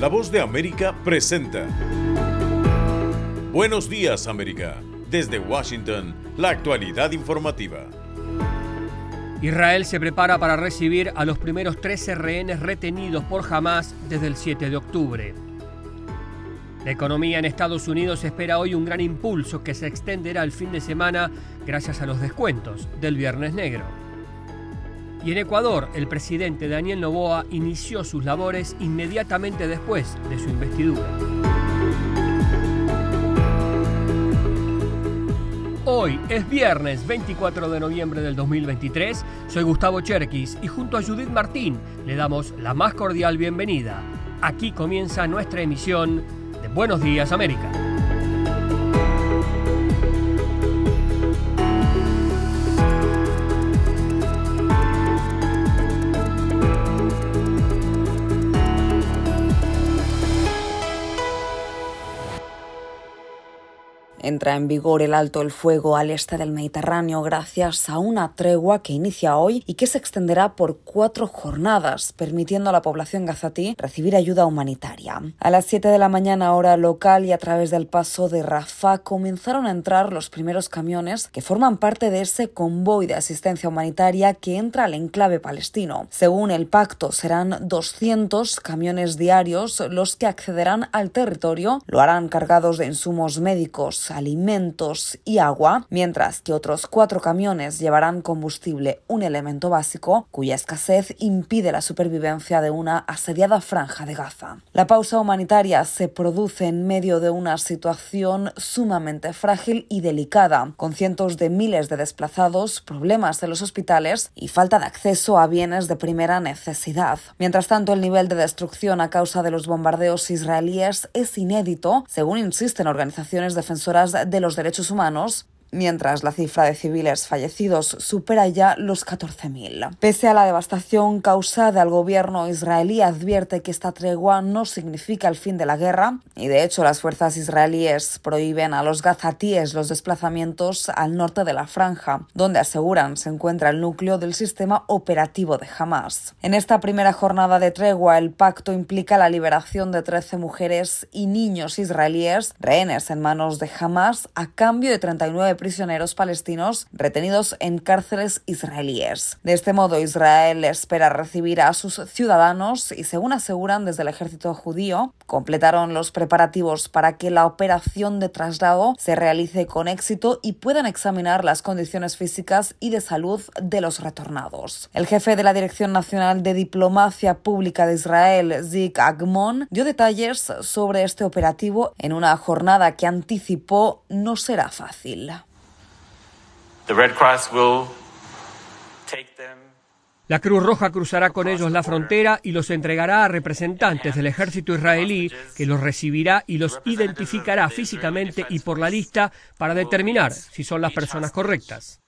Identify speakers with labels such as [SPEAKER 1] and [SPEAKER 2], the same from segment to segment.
[SPEAKER 1] La voz de América presenta. Buenos días América. Desde Washington, la actualidad informativa.
[SPEAKER 2] Israel se prepara para recibir a los primeros 13 rehenes retenidos por Hamas desde el 7 de octubre. La economía en Estados Unidos espera hoy un gran impulso que se extenderá el fin de semana gracias a los descuentos del Viernes Negro. Y en Ecuador, el presidente Daniel Noboa inició sus labores inmediatamente después de su investidura. Hoy es viernes 24 de noviembre del 2023. Soy Gustavo Cherkis y junto a Judith Martín le damos la más cordial bienvenida. Aquí comienza nuestra emisión de Buenos Días América.
[SPEAKER 3] Entra en vigor el alto el fuego al este del Mediterráneo gracias a una tregua que inicia hoy y que se extenderá por cuatro jornadas, permitiendo a la población gazatí recibir ayuda humanitaria. A las 7 de la mañana hora local y a través del paso de Rafah comenzaron a entrar los primeros camiones que forman parte de ese convoy de asistencia humanitaria que entra al enclave palestino. Según el pacto, serán 200 camiones diarios los que accederán al territorio. Lo harán cargados de insumos médicos, alimentos y agua, mientras que otros cuatro camiones llevarán combustible, un elemento básico cuya escasez impide la supervivencia de una asediada franja de Gaza. La pausa humanitaria se produce en medio de una situación sumamente frágil y delicada, con cientos de miles de desplazados, problemas en los hospitales y falta de acceso a bienes de primera necesidad. Mientras tanto, el nivel de destrucción a causa de los bombardeos israelíes es inédito, según insisten organizaciones defensoras de los derechos humanos mientras la cifra de civiles fallecidos supera ya los 14.000. Pese a la devastación causada, el gobierno israelí advierte que esta tregua no significa el fin de la guerra y de hecho las fuerzas israelíes prohíben a los gazatíes los desplazamientos al norte de la franja, donde aseguran se encuentra el núcleo del sistema operativo de Hamas. En esta primera jornada de tregua, el pacto implica la liberación de 13 mujeres y niños israelíes rehenes en manos de Hamas a cambio de 39 prisioneros palestinos retenidos en cárceles israelíes. De este modo, Israel espera recibir a sus ciudadanos y, según aseguran desde el ejército judío, completaron los preparativos para que la operación de traslado se realice con éxito y puedan examinar las condiciones físicas y de salud de los retornados. El jefe de la Dirección Nacional de Diplomacia Pública de Israel, Zik Agmon, dio detalles sobre este operativo en una jornada que anticipó no será fácil.
[SPEAKER 2] La Cruz Roja cruzará con ellos la frontera y los entregará a representantes del ejército israelí, que los recibirá y los identificará físicamente y por la lista para determinar si son las personas correctas.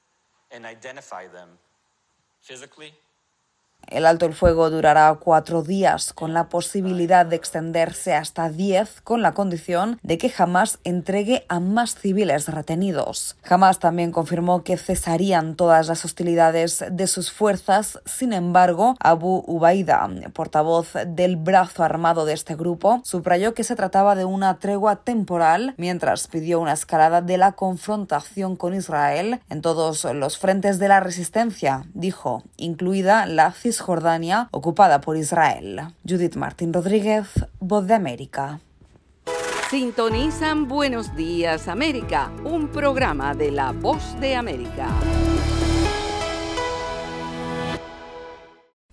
[SPEAKER 3] El alto el fuego durará cuatro días, con la posibilidad de extenderse hasta diez, con la condición de que Hamas entregue a más civiles retenidos. Hamas también confirmó que cesarían todas las hostilidades de sus fuerzas. Sin embargo, Abu Ubaida, portavoz del brazo armado de este grupo, subrayó que se trataba de una tregua temporal, mientras pidió una escalada de la confrontación con Israel en todos los frentes de la resistencia, dijo, incluida la Cisjordania ocupada por Israel. Judith Martín Rodríguez, Voz de América.
[SPEAKER 4] Sintonizan Buenos Días América, un programa de la Voz de América.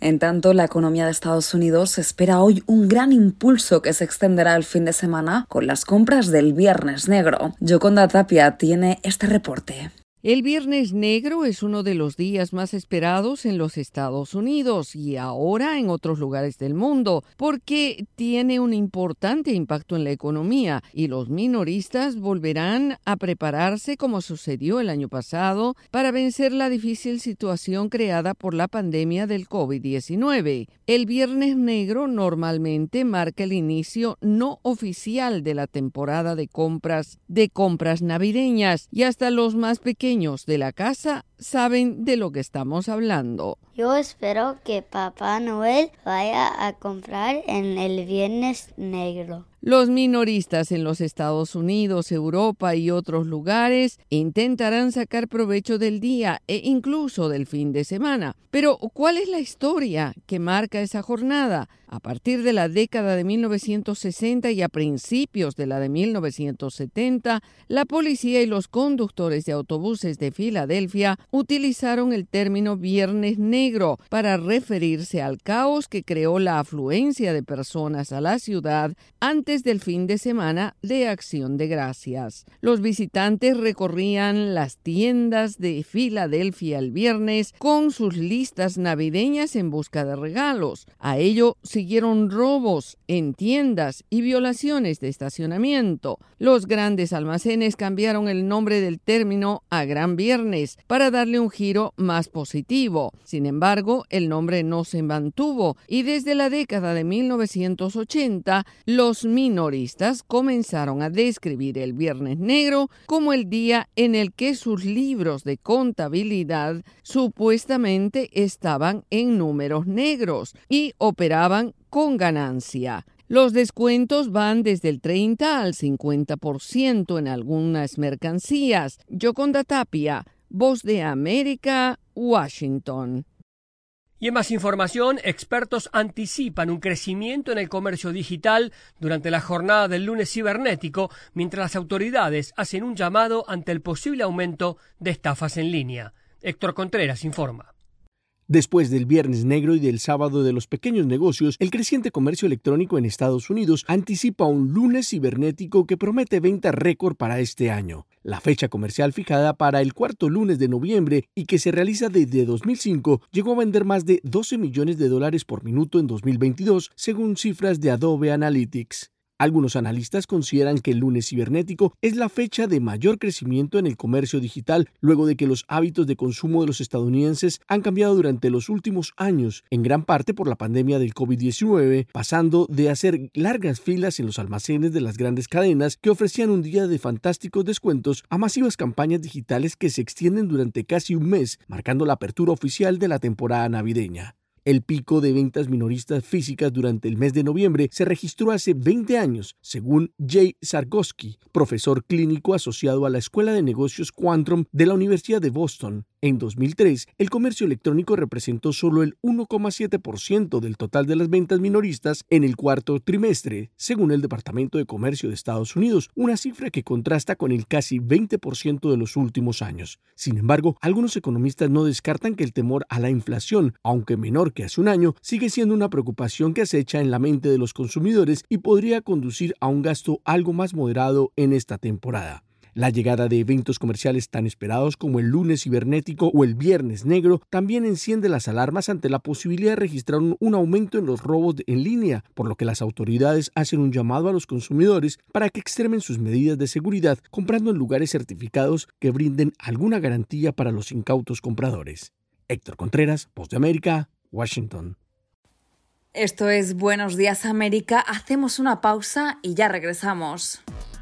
[SPEAKER 3] En tanto, la economía de Estados Unidos espera hoy un gran impulso que se extenderá el fin de semana con las compras del Viernes Negro. Yoconda Tapia tiene este reporte.
[SPEAKER 5] El Viernes Negro es uno de los días más esperados en los Estados Unidos y ahora en otros lugares del mundo, porque tiene un importante impacto en la economía y los minoristas volverán a prepararse como sucedió el año pasado para vencer la difícil situación creada por la pandemia del COVID-19. El Viernes Negro normalmente marca el inicio no oficial de la temporada de compras de compras navideñas y hasta los más pequeños de la casa saben de lo que estamos hablando.
[SPEAKER 6] Yo espero que Papá Noel vaya a comprar en el Viernes Negro.
[SPEAKER 5] Los minoristas en los Estados Unidos, Europa y otros lugares intentarán sacar provecho del día e incluso del fin de semana. Pero, ¿cuál es la historia que marca esa jornada? A partir de la década de 1960 y a principios de la de 1970, la policía y los conductores de autobuses de Filadelfia utilizaron el término Viernes Negro para referirse al caos que creó la afluencia de personas a la ciudad antes del fin de semana de Acción de Gracias. Los visitantes recorrían las tiendas de Filadelfia el viernes con sus listas navideñas en busca de regalos. A ello siguieron robos en tiendas y violaciones de estacionamiento. Los grandes almacenes cambiaron el nombre del término a Gran Viernes para darle un giro más positivo. Sin embargo, el nombre no se mantuvo y desde la década de 1980 los minoristas comenzaron a describir el Viernes Negro como el día en el que sus libros de contabilidad supuestamente estaban en números negros y operaban con ganancia. Los descuentos van desde el 30 al 50% en algunas mercancías. Yoconda Tapia, Voz de América, Washington.
[SPEAKER 2] Y en más información, expertos anticipan un crecimiento en el comercio digital durante la jornada del lunes cibernético, mientras las autoridades hacen un llamado ante el posible aumento de estafas en línea. Héctor Contreras informa.
[SPEAKER 7] Después del Viernes Negro y del Sábado de los Pequeños Negocios, el creciente comercio electrónico en Estados Unidos anticipa un lunes cibernético que promete venta récord para este año. La fecha comercial fijada para el cuarto lunes de noviembre y que se realiza desde 2005 llegó a vender más de 12 millones de dólares por minuto en 2022, según cifras de Adobe Analytics. Algunos analistas consideran que el lunes cibernético es la fecha de mayor crecimiento en el comercio digital luego de que los hábitos de consumo de los estadounidenses han cambiado durante los últimos años, en gran parte por la pandemia del COVID-19, pasando de hacer largas filas en los almacenes de las grandes cadenas que ofrecían un día de fantásticos descuentos a masivas campañas digitales que se extienden durante casi un mes, marcando la apertura oficial de la temporada navideña. El pico de ventas minoristas físicas durante el mes de noviembre se registró hace 20 años, según Jay Sargowski, profesor clínico asociado a la Escuela de Negocios Quantrum de la Universidad de Boston. En 2003, el comercio electrónico representó solo el 1,7% del total de las ventas minoristas en el cuarto trimestre, según el Departamento de Comercio de Estados Unidos, una cifra que contrasta con el casi 20% de los últimos años. Sin embargo, algunos economistas no descartan que el temor a la inflación, aunque menor que hace un año, sigue siendo una preocupación que acecha en la mente de los consumidores y podría conducir a un gasto algo más moderado en esta temporada. La llegada de eventos comerciales tan esperados como el lunes cibernético o el viernes negro también enciende las alarmas ante la posibilidad de registrar un, aumento en los robos en línea, por lo que las autoridades hacen un llamado a los consumidores para que extremen sus medidas de seguridad comprando en lugares certificados que brinden alguna garantía para los incautos compradores. Héctor Contreras, Voz de América, Washington.
[SPEAKER 3] Esto es Buenos Días América. Hacemos una pausa y ya regresamos.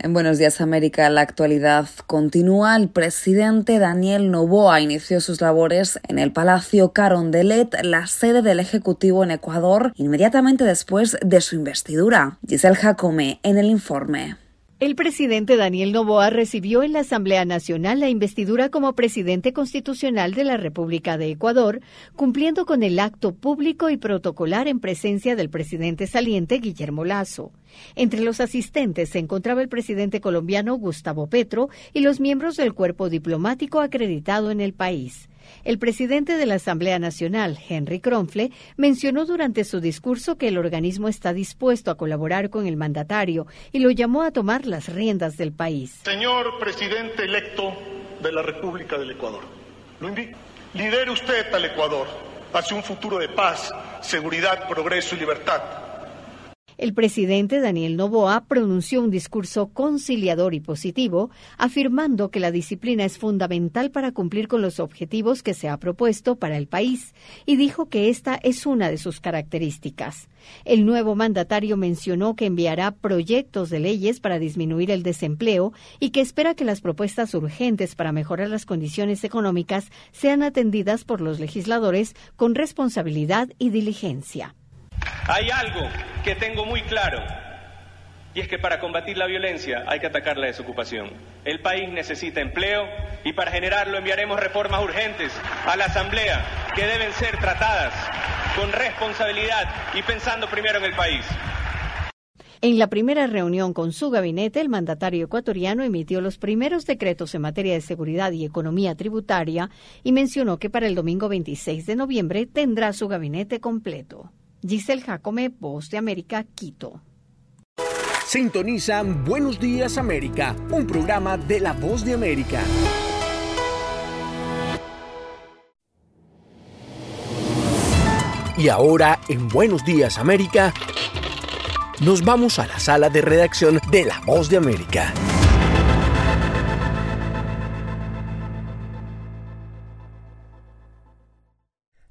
[SPEAKER 3] En Buenos Días América, la actualidad continúa. El presidente Daniel Noboa inició sus labores en el Palacio Carondelet, la sede del Ejecutivo en Ecuador, inmediatamente después de su investidura. Giselle Jacome en el informe.
[SPEAKER 8] El presidente Daniel Noboa recibió en la Asamblea Nacional la investidura como presidente constitucional de la República de Ecuador, cumpliendo con el acto público y protocolar en presencia del presidente saliente Guillermo Lazo. Entre los asistentes se encontraba el presidente colombiano Gustavo Petro y los miembros del cuerpo diplomático acreditado en el país. El presidente de la Asamblea Nacional, Henry Kronfle, mencionó durante su discurso que el organismo está dispuesto a colaborar con el mandatario y lo llamó a tomar las riendas del país.
[SPEAKER 9] Señor presidente electo de la República del Ecuador, lo invito. Lidere usted al Ecuador hacia un futuro de paz, seguridad, progreso y libertad
[SPEAKER 8] el presidente Daniel Noboa pronunció un discurso conciliador y positivo, afirmando que la disciplina es fundamental para cumplir con los objetivos que se ha propuesto para el país, y dijo que esta es una de sus características. El nuevo mandatario mencionó que enviará proyectos de leyes para disminuir el desempleo y que espera que las propuestas urgentes para mejorar las condiciones económicas sean atendidas por los legisladores con responsabilidad y diligencia.
[SPEAKER 10] Hay algo que tengo muy claro y es que para combatir la violencia hay que atacar la desocupación. El país necesita empleo y para generarlo enviaremos reformas urgentes a la Asamblea que deben ser tratadas con responsabilidad y pensando primero en el país.
[SPEAKER 8] En la primera reunión con su gabinete, el mandatario ecuatoriano emitió los primeros decretos en materia de seguridad y economía tributaria y mencionó que para el domingo 26 de noviembre tendrá su gabinete completo. Giselle Jacome, Voz de América, Quito.
[SPEAKER 7] Sintonizan Buenos Días América, un programa de la Voz de América. Y ahora, en Buenos Días América, nos vamos a la sala de redacción de La Voz de América.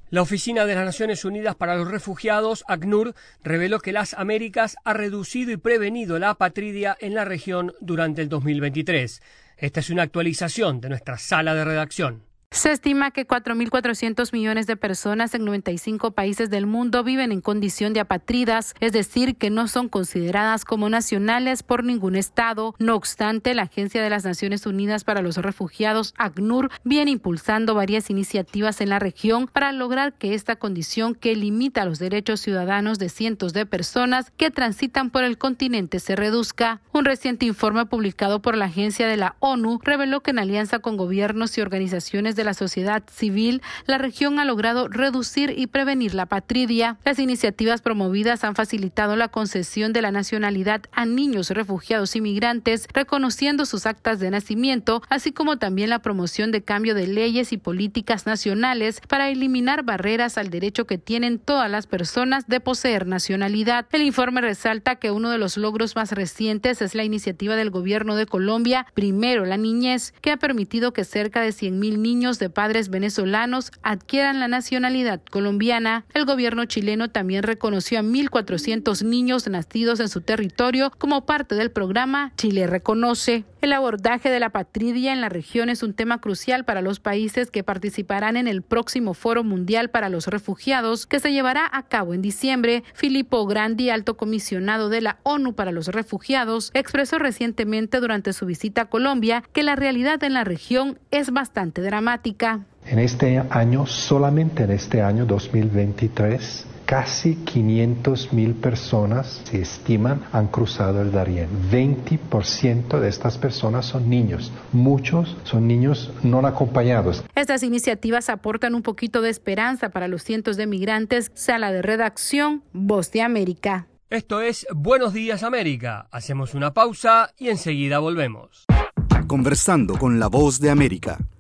[SPEAKER 2] La Oficina de las Naciones Unidas para los Refugiados, ACNUR, reveló que las Américas ha reducido y prevenido la apatridia en la región durante el 2023. Esta es una actualización de nuestra sala de redacción.
[SPEAKER 11] Se estima que 4.400 millones de personas en 95 países del mundo viven en condición de apatridas, es decir, que no son consideradas como nacionales por ningún Estado. No obstante, la Agencia de las Naciones Unidas para los Refugiados, ACNUR, viene impulsando varias iniciativas en la región para lograr que esta condición que limita los derechos ciudadanos de cientos de personas que transitan por el continente se reduzca. Un reciente informe publicado por la Agencia de la ONU reveló que en alianza con gobiernos y organizaciones de la sociedad civil, la región ha logrado reducir y prevenir la patridia. Las iniciativas promovidas han facilitado la concesión de la nacionalidad a niños refugiados inmigrantes, reconociendo sus actas de nacimiento, así como también la promoción de cambio de leyes y políticas nacionales para eliminar barreras al derecho que tienen todas las personas de poseer nacionalidad. El informe resalta que uno de los logros más recientes es la iniciativa del gobierno de Colombia, Primero la Niñez, que ha permitido que cerca de 100.000 niños de padres venezolanos adquieran la nacionalidad colombiana. El gobierno chileno también reconoció a 1.400 niños nacidos en su territorio como parte del programa Chile Reconoce. El abordaje de la patridia en la región es un tema crucial para los países que participarán en el próximo Foro Mundial para los Refugiados que se llevará a cabo en diciembre. Filippo Grandi, alto comisionado de la ONU para los Refugiados, expresó recientemente durante su visita a Colombia que la realidad en la región es bastante dramática
[SPEAKER 12] en este año, solamente en este año 2023, casi 500 mil personas se estiman han cruzado el Darién. 20% de estas personas son niños. Muchos son niños no acompañados.
[SPEAKER 11] Estas iniciativas aportan un poquito de esperanza para los cientos de migrantes. Sala de redacción, Voz de América.
[SPEAKER 2] Esto es Buenos Días América. Hacemos una pausa y enseguida volvemos.
[SPEAKER 13] Conversando con la Voz de América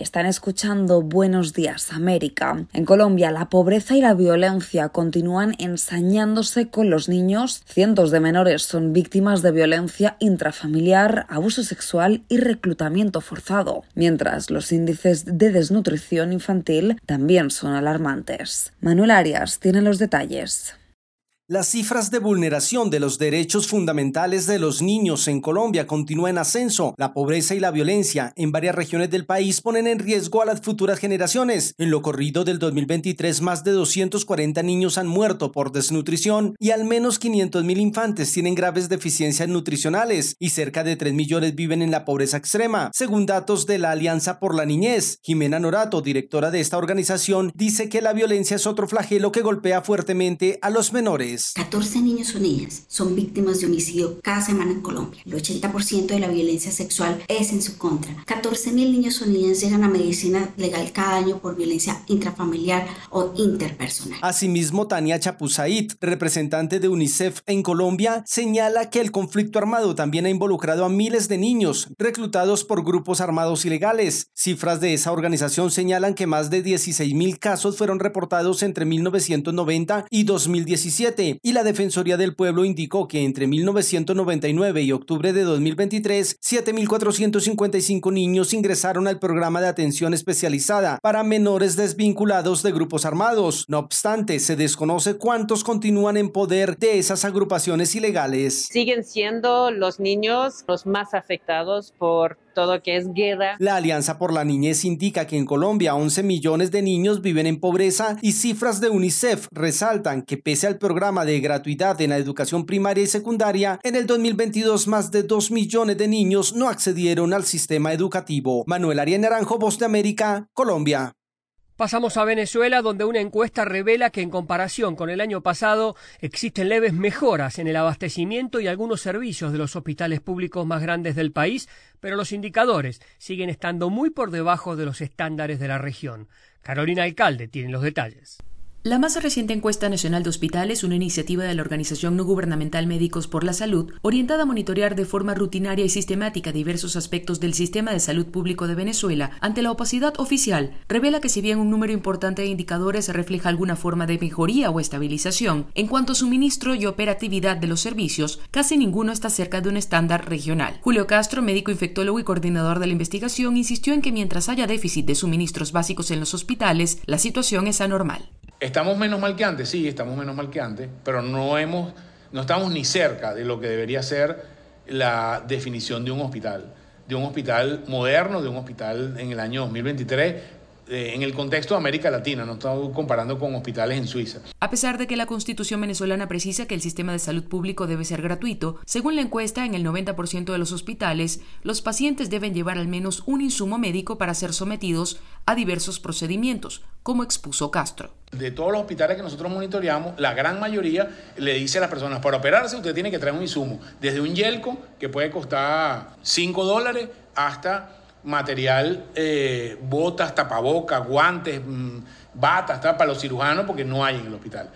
[SPEAKER 3] Están escuchando Buenos Días América. En Colombia, la pobreza y la violencia continúan ensañándose con los niños. Cientos de menores son víctimas de violencia intrafamiliar, abuso sexual y reclutamiento forzado, mientras los índices de desnutrición infantil también son alarmantes. Manuel Arias tiene los detalles.
[SPEAKER 14] Las cifras de vulneración de los derechos fundamentales de los niños en Colombia continúan en ascenso. La pobreza y la violencia en varias regiones del país ponen en riesgo a las futuras generaciones. En lo corrido del 2023, más de 240 niños han muerto por desnutrición y al menos 500 mil infantes tienen graves deficiencias nutricionales y cerca de 3 millones viven en la pobreza extrema, según datos de la Alianza por la Niñez. Jimena Norato, directora de esta organización, dice que la violencia es otro flagelo que golpea fuertemente a los menores.
[SPEAKER 15] 14 niños o niñas son víctimas de homicidio cada semana en Colombia. El 80% de la violencia sexual es en su contra. 14 mil niños o niñas llegan a medicina legal cada año por violencia intrafamiliar o interpersonal.
[SPEAKER 14] Asimismo, Tania Chapuzait, representante de UNICEF en Colombia, señala que el conflicto armado también ha involucrado a miles de niños reclutados por grupos armados ilegales. Cifras de esa organización señalan que más de 16 mil casos fueron reportados entre 1990 y 2017 y la Defensoría del Pueblo indicó que entre 1999 y octubre de 2023, 7.455 niños ingresaron al programa de atención especializada para menores desvinculados de grupos armados. No obstante, se desconoce cuántos continúan en poder de esas agrupaciones ilegales.
[SPEAKER 16] Siguen siendo los niños los más afectados por todo que es guerra.
[SPEAKER 14] La Alianza por la Niñez indica que en Colombia 11 millones de niños viven en pobreza y cifras de UNICEF resaltan que pese al programa de gratuidad en la educación primaria y secundaria, en el 2022 más de 2 millones de niños no accedieron al sistema educativo. Manuel Arias Naranjo, Voz de América, Colombia.
[SPEAKER 2] Pasamos a Venezuela, donde una encuesta revela que en comparación con el año pasado existen leves mejoras en el abastecimiento y algunos servicios de los hospitales públicos más grandes del país, pero los indicadores siguen estando muy por debajo de los estándares de la región. Carolina Alcalde tiene los detalles.
[SPEAKER 17] La más reciente encuesta nacional de hospitales, una iniciativa de la organización no gubernamental Médicos por la Salud, orientada a monitorear de forma rutinaria y sistemática diversos aspectos del sistema de salud público de Venezuela ante la opacidad oficial, revela que si bien un número importante de indicadores refleja alguna forma de mejoría o estabilización, en cuanto a suministro y operatividad de los servicios, casi ninguno está cerca de un estándar regional. Julio Castro, médico infectólogo y coordinador de la investigación, insistió en que mientras haya déficit de suministros básicos en los hospitales, la situación es anormal.
[SPEAKER 18] ¿Estamos menos mal que antes? Sí, estamos menos mal que antes, pero no, hemos, no estamos ni cerca de lo que debería ser la definición de un hospital, de un hospital moderno, de un hospital en el año 2023 eh, en el contexto de América Latina, no estamos comparando con hospitales en Suiza.
[SPEAKER 17] A pesar de que la Constitución venezolana precisa que el sistema de salud público debe ser gratuito, según la encuesta, en el 90% de los hospitales, los pacientes deben llevar al menos un insumo médico para ser sometidos a diversos procedimientos, como expuso Castro.
[SPEAKER 18] De todos los hospitales que nosotros monitoreamos, la gran mayoría le dice a las personas, para operarse usted tiene que traer un insumo, desde un yelco que puede costar 5 dólares hasta material, eh, botas, tapabocas, guantes, mm, batas, para los cirujanos porque no hay en el hospital.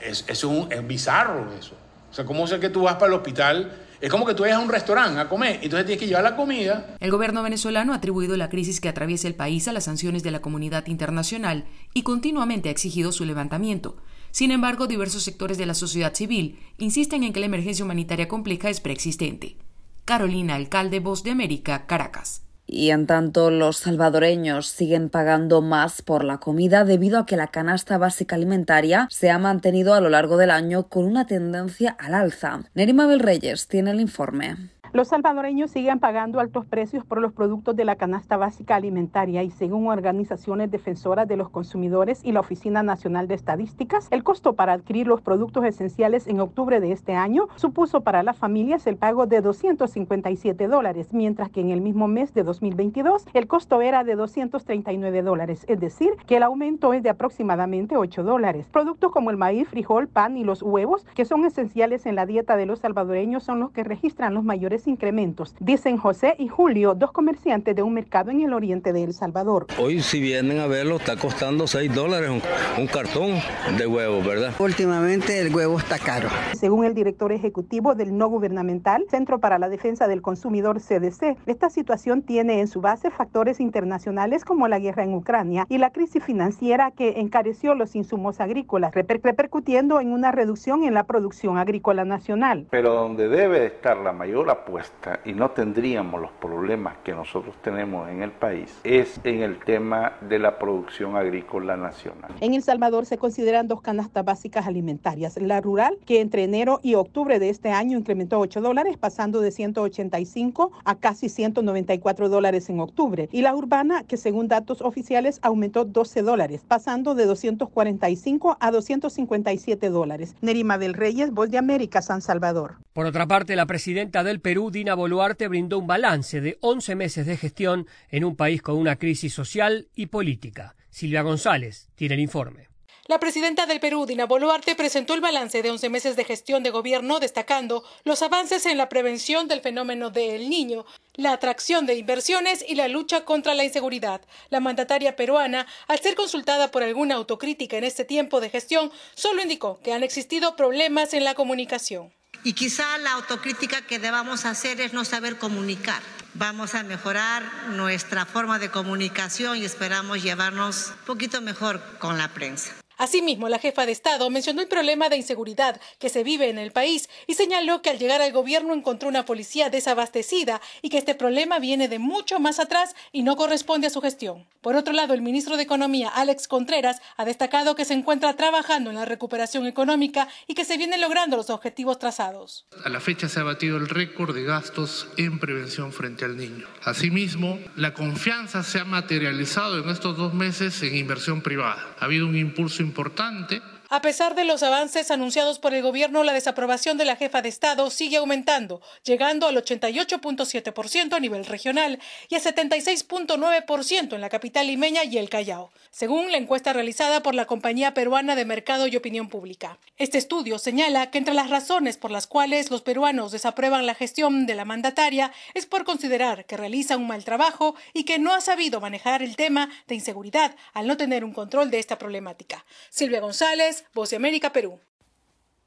[SPEAKER 18] Es, es, un, es bizarro eso. O sea, ¿cómo es que tú vas para el hospital? Es como que tú vayas a un restaurante a comer, entonces tienes que llevar la comida.
[SPEAKER 17] El gobierno venezolano ha atribuido la crisis que atraviesa el país a las sanciones de la comunidad internacional y continuamente ha exigido su levantamiento. Sin embargo, diversos sectores de la sociedad civil insisten en que la emergencia humanitaria compleja es preexistente. Carolina Alcalde, Voz de América, Caracas.
[SPEAKER 3] Y en tanto, los salvadoreños siguen pagando más por la comida debido a que la canasta básica alimentaria se ha mantenido a lo largo del año con una tendencia al alza. Nerima Reyes tiene el informe.
[SPEAKER 19] Los salvadoreños siguen pagando altos precios por los productos de la canasta básica alimentaria y según organizaciones defensoras de los consumidores y la Oficina Nacional de Estadísticas, el costo para adquirir los productos esenciales en octubre de este año supuso para las familias el pago de 257 dólares, mientras que en el mismo mes de 2022 el costo era de 239 dólares, es decir, que el aumento es de aproximadamente 8 dólares. Productos como el maíz, frijol, pan y los huevos, que son esenciales en la dieta de los salvadoreños, son los que registran los mayores mayores incrementos, dicen José y Julio, dos comerciantes de un mercado en el oriente de El Salvador.
[SPEAKER 20] Hoy si vienen a verlo está costando 6 dólares un, un cartón de huevo, ¿verdad?
[SPEAKER 21] Últimamente el huevo está caro.
[SPEAKER 19] Según el director ejecutivo del no gubernamental Centro para la Defensa del Consumidor CDC, esta situación tiene en su base factores internacionales como la guerra en Ucrania y la crisis financiera que encareció los insumos agrícolas, reper repercutiendo en una reducción en la producción agrícola nacional.
[SPEAKER 22] Pero donde debe estar la mayor apuesta y no tendríamos los problemas que nosotros tenemos en el país es en el tema de la producción agrícola nacional.
[SPEAKER 19] En El Salvador se consideran dos canastas básicas alimentarias. La rural, que entre enero y octubre de este año incrementó 8 dólares, pasando de 185 a casi 194 dólares en octubre. Y la urbana, que según datos oficiales aumentó 12 dólares, pasando de 245 a 257 dólares. Nerima del Reyes, Voz de América, San Salvador.
[SPEAKER 2] Por otra parte, la presidenta del Perú, Dina Boluarte, brindó un balance de 11 meses de gestión en un país con una crisis social y política. Silvia González tiene el informe.
[SPEAKER 23] La presidenta del Perú, Dina Boluarte, presentó el balance de 11 meses de gestión de gobierno, destacando los avances en la prevención del fenómeno del niño, la atracción de inversiones y la lucha contra la inseguridad. La mandataria peruana, al ser consultada por alguna autocrítica en este tiempo de gestión, solo indicó que han existido problemas en la comunicación.
[SPEAKER 24] Y quizá la autocrítica que debamos hacer es no saber comunicar. Vamos a mejorar nuestra forma de comunicación y esperamos llevarnos un poquito mejor con la prensa.
[SPEAKER 23] Asimismo, la jefa de Estado mencionó el problema de inseguridad que se vive en el país y señaló que al llegar al gobierno encontró una policía desabastecida y que este problema viene de mucho más atrás y no corresponde a su gestión. Por otro lado, el ministro de Economía, Alex Contreras, ha destacado que se encuentra trabajando en la recuperación económica y que se vienen logrando los objetivos trazados.
[SPEAKER 25] A la fecha se ha batido el récord de gastos en prevención frente al niño. Asimismo, la confianza se ha materializado en estos dos meses en inversión privada. Ha habido un impulso importante
[SPEAKER 23] a pesar de los avances anunciados por el gobierno, la desaprobación de la jefa de Estado sigue aumentando, llegando al 88.7% a nivel regional y a 76.9% en la capital limeña y el Callao, según la encuesta realizada por la Compañía Peruana de Mercado y Opinión Pública. Este estudio señala que entre las razones por las cuales los peruanos desaprueban la gestión de la mandataria es por considerar que realiza un mal trabajo y que no ha sabido manejar el tema de inseguridad al no tener un control de esta problemática. Silvia González, Voz de América, Perú.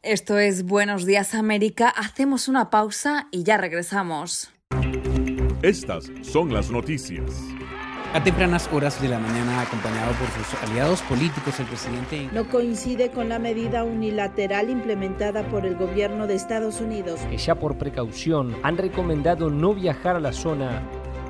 [SPEAKER 3] Esto es Buenos Días América. Hacemos una pausa y ya regresamos.
[SPEAKER 26] Estas son las noticias.
[SPEAKER 27] A tempranas horas de la mañana, acompañado por sus aliados políticos, el presidente
[SPEAKER 28] no coincide con la medida unilateral implementada por el gobierno de Estados Unidos.
[SPEAKER 29] Que ya por precaución han recomendado no viajar a la zona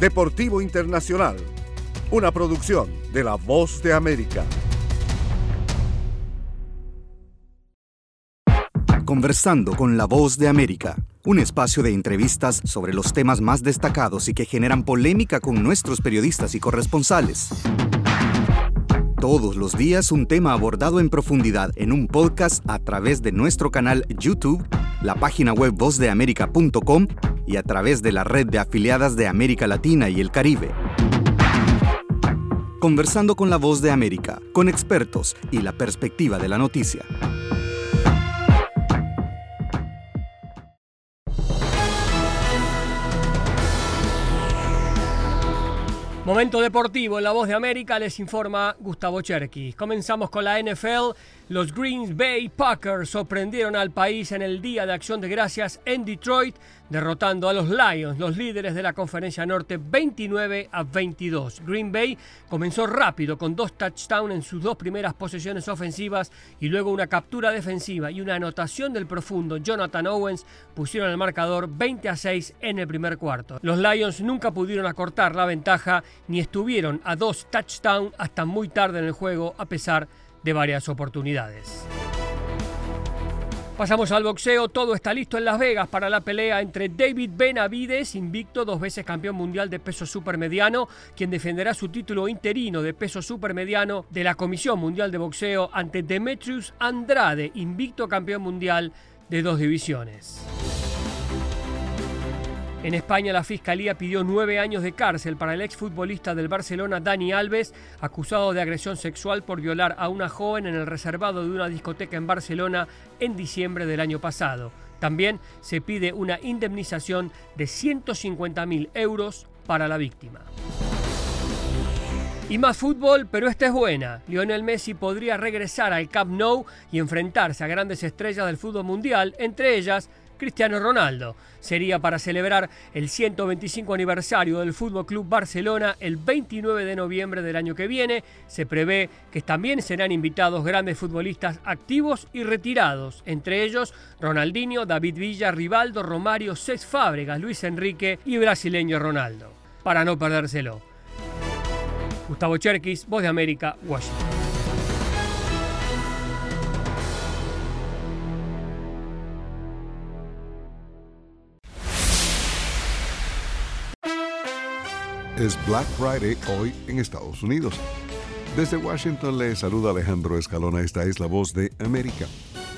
[SPEAKER 30] Deportivo Internacional, una producción de La Voz de América.
[SPEAKER 13] Conversando con La Voz de América, un espacio de entrevistas sobre los temas más destacados y que generan polémica con nuestros periodistas y corresponsales. Todos los días un tema abordado en profundidad en un podcast a través de nuestro canal YouTube, la página web vozdeamerica.com y a través de la red de afiliadas de América Latina y el Caribe. Conversando con la voz de América, con expertos y la perspectiva de la noticia.
[SPEAKER 2] Momento deportivo en La Voz de América les informa Gustavo Cherkis. Comenzamos con la NFL. Los Green Bay Packers sorprendieron al país en el Día de Acción de Gracias en Detroit, derrotando a los Lions, los líderes de la Conferencia Norte, 29 a 22. Green Bay comenzó rápido con dos touchdowns en sus dos primeras posesiones ofensivas y luego una captura defensiva y una anotación del profundo Jonathan Owens pusieron el marcador 20 a 6 en el primer cuarto. Los Lions nunca pudieron acortar la ventaja ni estuvieron a dos touchdowns hasta muy tarde en el juego a pesar de de varias oportunidades. Pasamos al boxeo, todo está listo en Las Vegas para la pelea entre David Benavides, invicto, dos veces campeón mundial de peso supermediano, quien defenderá su título interino de peso supermediano de la Comisión Mundial de Boxeo ante Demetrius Andrade, invicto campeón mundial de dos divisiones. En España la Fiscalía pidió nueve años de cárcel para el exfutbolista del Barcelona Dani Alves, acusado de agresión sexual por violar a una joven en el reservado de una discoteca en Barcelona en diciembre del año pasado. También se pide una indemnización de 150.000 euros para la víctima. Y más fútbol, pero esta es buena. Lionel Messi podría regresar al Camp Nou y enfrentarse a grandes estrellas del fútbol mundial, entre ellas Cristiano Ronaldo. Sería para celebrar el 125 aniversario del Fútbol Club Barcelona el 29 de noviembre del año que viene. Se prevé que también serán invitados grandes futbolistas activos y retirados, entre ellos Ronaldinho, David Villa, Rivaldo, Romario, Cés Fábregas, Luis Enrique y brasileño Ronaldo. Para no perdérselo. Gustavo Cherkis, Voz de América, Washington.
[SPEAKER 30] Es Black Friday hoy en Estados Unidos. Desde Washington le saluda Alejandro Escalona, esta es la voz de América.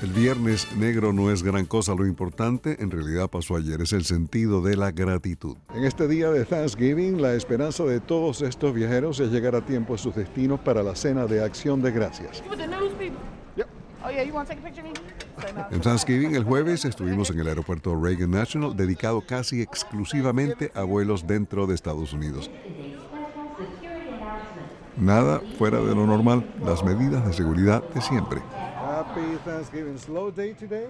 [SPEAKER 30] El viernes negro no es gran cosa, lo importante en realidad pasó ayer, es el sentido de la gratitud. En este día de Thanksgiving, la esperanza de todos estos viajeros es llegar a tiempo a sus destinos para la cena de acción de gracias. En Thanksgiving el jueves estuvimos en el aeropuerto Reagan National dedicado casi exclusivamente a vuelos dentro de Estados Unidos. Nada fuera de lo normal, las medidas de seguridad de siempre. Happy Thanksgiving. Slow day today?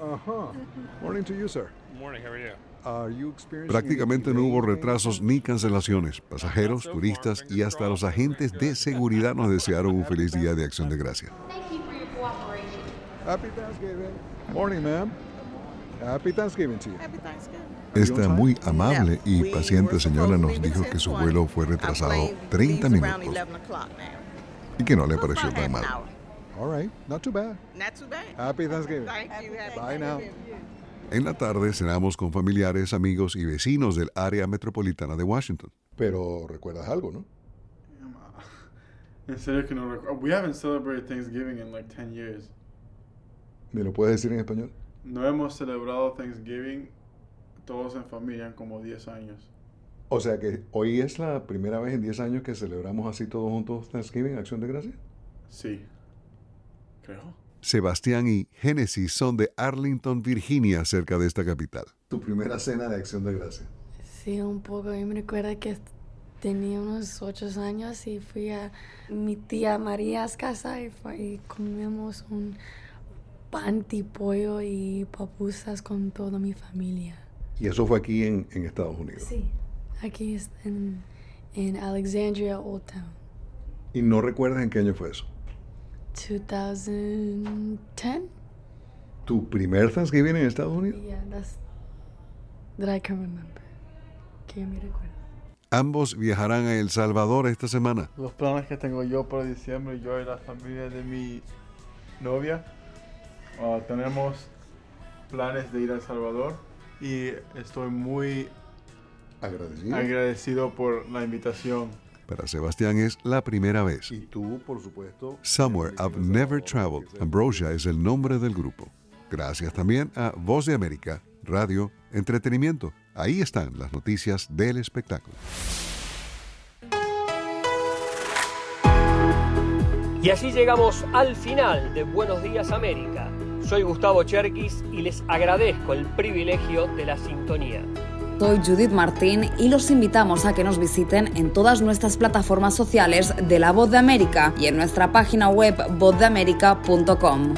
[SPEAKER 30] Uh-huh. Morning to you, sir. Morning, how are you? Prácticamente no hubo retrasos ni cancelaciones. Pasajeros, turistas y hasta los agentes de seguridad nos desearon un feliz día de acción de gracia. Happy Thanksgiving. Morning, ma'am. Happy Thanksgiving to you. Happy Thanksgiving. Esta muy amable y paciente señora nos dijo que su vuelo fue retrasado 30 minutos y que no le pareció tan mal. All right, not too bad. Not too bad. Happy Thanksgiving. Bye now. En la tarde cenamos con familiares, amigos y vecinos del área metropolitana de Washington. Pero recuerdas algo, ¿no?
[SPEAKER 31] En serio que no recuerdo. We haven't celebrated Thanksgiving in like 10 years.
[SPEAKER 30] ¿Me lo puedes decir en español?
[SPEAKER 31] No hemos celebrado Thanksgiving todos en familia en como 10 años.
[SPEAKER 30] O sea que hoy es la primera vez en 10 años que celebramos así todos juntos Thanksgiving, Acción de Gracia.
[SPEAKER 31] Sí, creo.
[SPEAKER 30] Sebastián y Génesis son de Arlington, Virginia, cerca de esta capital. ¿Tu primera cena de Acción de Gracia?
[SPEAKER 32] Sí, un poco. Yo me recuerdo que tenía unos 8 años y fui a mi tía María's casa y, y comimos un pollo y papusas con toda mi familia.
[SPEAKER 30] ¿Y eso fue aquí en, en Estados Unidos?
[SPEAKER 32] Sí, aquí en, en Alexandria, Old Town.
[SPEAKER 30] ¿Y no recuerdas en qué año fue eso?
[SPEAKER 32] 2010.
[SPEAKER 30] ¿Tu primer Thanksgiving en Estados Unidos?
[SPEAKER 32] Yeah, that's that I can remember. Que yo me recuerdo.
[SPEAKER 30] Ambos viajarán a El Salvador esta semana.
[SPEAKER 31] Los planes que tengo yo para diciembre, yo y la familia de mi novia, uh, tenemos planes de ir a El Salvador y estoy muy
[SPEAKER 30] agradecido,
[SPEAKER 31] agradecido por la invitación.
[SPEAKER 30] Para Sebastián es la primera vez. Y tú, por supuesto. Somewhere I've Never Traveled. Ambrosia es el nombre del grupo. Gracias también a Voz de América, radio, entretenimiento. Ahí están las noticias del espectáculo.
[SPEAKER 2] Y así llegamos al final de Buenos Días América. Soy Gustavo Cherkis y les agradezco el privilegio de la sintonía.
[SPEAKER 3] Soy Judith Martín y los invitamos a que nos visiten en todas nuestras plataformas sociales de La Voz de América y en nuestra página web vozdeamerica.com.